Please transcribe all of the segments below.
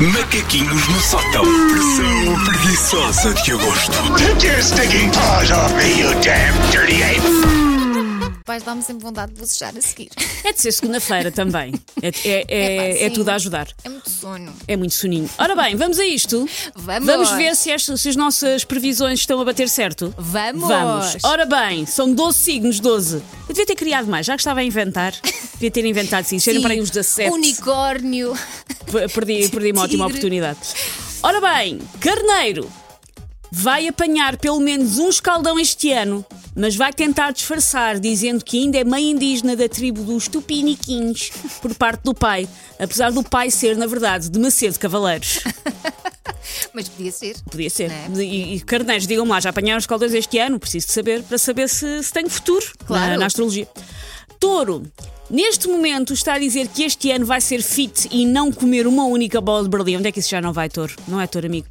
Macaquinhos no sótão. Pressão preguiçosa de agosto. Take your stinking paws off me, you damn dirty ape! Vais dar-me sempre vontade de bocejar a seguir. É de ser segunda-feira também. É, é, é, Epá, é sim. tudo a ajudar. É muito sono. É muito soninho. Ora bem, vamos a isto. Vamos. Vamos ver se as, se as nossas previsões estão a bater certo. Vamos. Vamos. Ora bem, são 12 signos, 12. Eu devia ter criado mais, já que estava a inventar. Devia ter inventado sim. Serem para aí uns 17. Unicórnio. Perdi, perdi uma ótima oportunidade. Ora bem, Carneiro vai apanhar pelo menos um escaldão este ano, mas vai tentar disfarçar, dizendo que ainda é meio indígena da tribo dos Tupiniquins, por parte do pai, apesar do pai ser, na verdade, de Macedo Cavaleiros. Mas podia ser. Podia ser. É? E, e Carneiros, digam-me lá, já apanharam escaldões este ano? Preciso de saber, para saber se, se tenho futuro Claro. na, na astrologia. Touro. Neste momento está a dizer que este ano vai ser fit e não comer uma única bola de Berlim. Onde é que isso já não vai, Touro? Não é, Touro, amigo?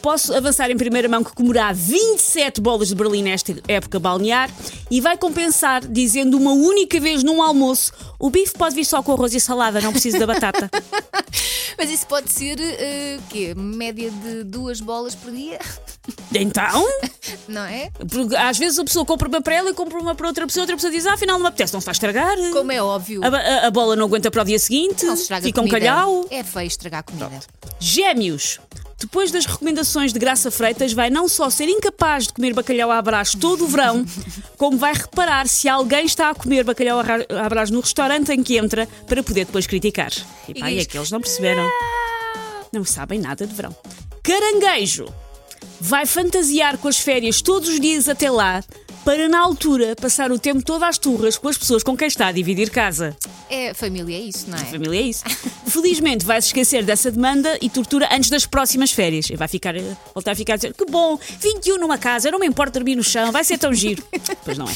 Posso avançar em primeira mão que comerá 27 bolas de Berlim nesta época balnear e vai compensar dizendo uma única vez num almoço: o bife pode vir só com arroz e salada, não preciso da batata. Mas isso pode ser o quê? Média de duas bolas por dia? Então, Não é? Porque às vezes a pessoa compra uma para ela e compra uma para outra pessoa, outra pessoa diz: Ah, afinal não me apetece, não se vai estragar. Como é óbvio. A, a- a bola não aguenta para o dia seguinte, Não se estraga fica um comida. calhau. É feio estragar comida. Gêmeos. Depois das recomendações de Graça Freitas, vai não só ser incapaz de comer bacalhau à brás todo o verão, como vai reparar se alguém está a comer bacalhau à brás no restaurante em que entra para poder depois criticar. E pá, E é que eles não perceberam. Não sabem nada de verão. Caranguejo vai fantasiar com as férias todos os dias até lá, para na altura passar o tempo todo às turras com as pessoas com quem está a dividir casa. É, família é isso, não é? família é isso. Felizmente vai se esquecer dessa demanda e tortura antes das próximas férias. E vai ficar, voltar a ficar a dizer: que bom, 21 numa casa, eu não me importo dormir no chão, vai ser tão giro. pois não é.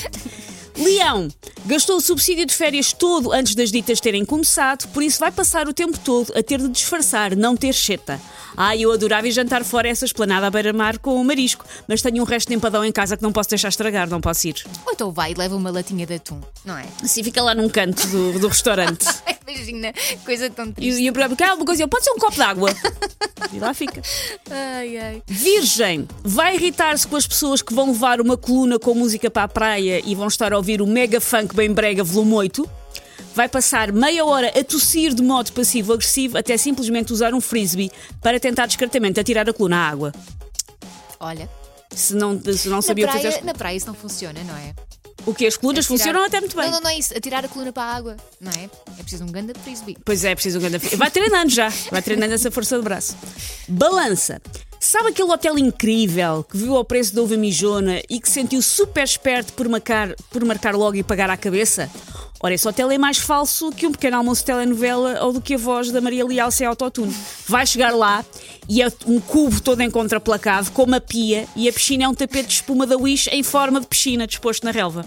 Leão gastou o subsídio de férias todo antes das ditas terem começado, por isso vai passar o tempo todo a ter de disfarçar, não ter cheta. Ah, eu adorava ir jantar fora essa esplanada à beira-mar com o marisco, mas tenho um resto de empadão em casa que não posso deixar estragar, não posso ir. Ou então vai e leva uma latinha de atum, não é? Assim fica lá num canto do, do restaurante. Imagina, coisa tão E, triste. e eu pergunto, ah, uma coisa, pode ser um copo d'água. E lá fica. Ai, ai. Virgem vai irritar-se com as pessoas que vão levar uma coluna com música para a praia e vão estar a ouvir o mega funk bem brega volume 8. Vai passar meia hora a tossir de modo passivo-agressivo até simplesmente usar um frisbee para tentar discretamente atirar a coluna à água. Olha, Se não, se não na sabia o que praia, fazer. na praia isso não funciona, não é? O que as colunas Atirar- funcionam até muito bem. Não, não, não é isso. Atirar a coluna para a água, não é? É preciso um grande frisbee. Pois é, preciso um grande. Vai treinando já, vai treinando essa força de braço. Balança. Sabe aquele hotel incrível que viu ao preço da uva mijona e que se sentiu super esperto por marcar, por marcar logo e pagar à cabeça? Ora, esse hotel é mais falso que um pequeno almoço de telenovela ou do que a voz da Maria Leal sem autotune. Vai chegar lá e é um cubo todo em contraplacado, com uma pia e a piscina é um tapete de espuma da Wish em forma de piscina disposto na relva.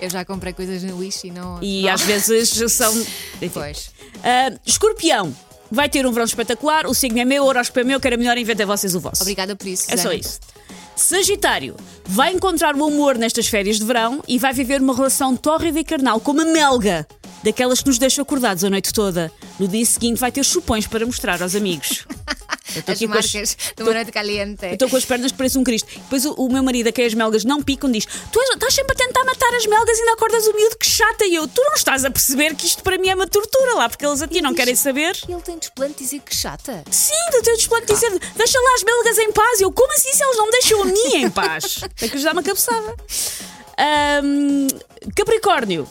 Eu já comprei coisas no lixo e não. E não. às vezes são. enfim. Pois. Ah, escorpião. Vai ter um verão espetacular, o signo é meu, o horóscopo é meu, que era melhor inventem vocês o vosso. Obrigada por isso. É só isso. Sagitário vai encontrar o amor nestas férias de verão e vai viver uma relação tórrida e carnal com uma melga, daquelas que nos deixa acordados a noite toda. No dia seguinte vai ter chupões para mostrar aos amigos. Eu estou As as- marcas de uma noite caliente. estou com as pernas que parecem um Cristo. Depois o, o meu marido, a quem as melgas não picam, diz: Tu és- estás sempre a tentar matar as melgas e ainda acordas o miúdo, que chata. E eu, tu não estás a perceber que isto para mim é uma tortura lá, porque eles a ti não diz- querem saber. Ele tem desplante de dizer que chata. Sim, do teu desplante dizer deixa lá as belgas em paz. Eu, como assim se eles não me deixam a mim em paz? Tem que lhes dar uma cabeçada. Ahm, Capricórnio.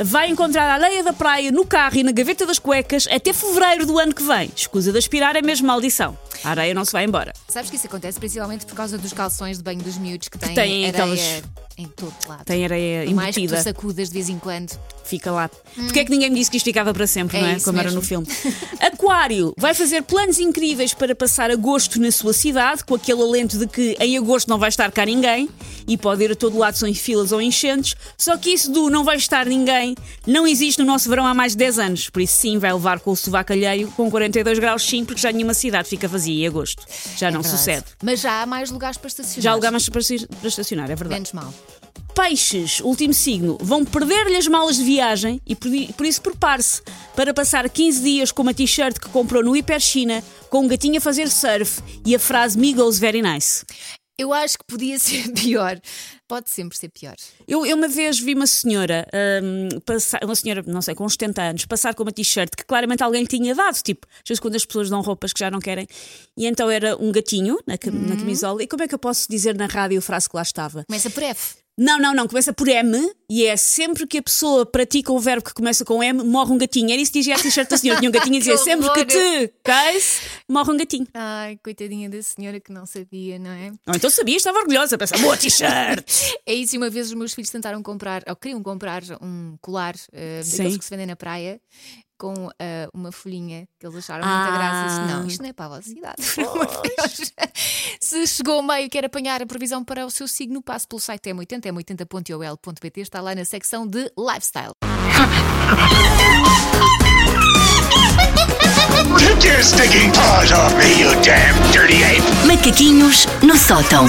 Vai encontrar a areia da praia no carro e na gaveta das cuecas até fevereiro do ano que vem. Escusa de aspirar é mesmo maldição. A areia não se vai embora. Sabes que isso acontece principalmente por causa dos calções de banho dos miúdos que têm, têm areia aquelas- em todo lado. Tem areia Por mais que tu embutida. sacudas de vez em quando. Fica lá. Porque é que ninguém me disse que isto ficava para sempre, É não é? Como era mesmo. no filme. Aquário vai fazer planos incríveis para passar agosto na sua cidade, com aquele alento de que em agosto não vai estar cá ninguém e pode ir a todo lado sem filas ou enchentes. Só que isso do não vai estar ninguém não existe no nosso verão há mais de 10 anos. Por isso, sim, vai levar com o sovaco alheio com 42 graus, sim, porque já nenhuma cidade fica vazia em agosto. Já não Verdade. sucede. Mas já há mais lugares para estacionar. Já há lugar mais para estacionar, é verdade. Menos mal. Peixes, último signo, vão perder-lhe as malas de viagem e por, por isso prepare-se para passar 15 dias com uma t-shirt que comprou no Hiper China, com um gatinho a fazer surf e a frase Me goes very nice. Eu acho que podia ser pior. Pode sempre ser pior. Eu, eu uma vez vi uma senhora, hum, passar, uma senhora, não sei, com uns 70 anos, passar com uma t-shirt que claramente alguém lhe tinha dado, tipo, às vezes quando as pessoas dão roupas que já não querem, e então era um gatinho na, cam- Uhum. na camisola. E como é que eu posso dizer na rádio a frase que lá estava? Começa por F. Não, não, não, começa por M e é sempre que a pessoa pratica um verbo que começa com M, morre um gatinho. Era isso que dizia a t-shirt da senhora. Tinha um gatinho a dizer Que sempre que te case, morre um gatinho. Ai, coitadinha da senhora que não sabia, não é? Ou então sabia, estava orgulhosa, pensava, boa t-shirt! É isso, e uma vez os meus filhos tentaram comprar, ou queriam comprar um colar Sim. daqueles que se vendem na praia com eh, uma folhinha que eles acharam Ah. muita graça. Disse, não, isto não é para a vossa idade. por amor de Deus." Se chegou ao meio e quer apanhar a previsão para o seu signo, passe pelo site M80, m80.ol.pt, está lá na secção de Lifestyle. Take your stinking paws off me, you damn dirty ape! Macaquinhos no sótão.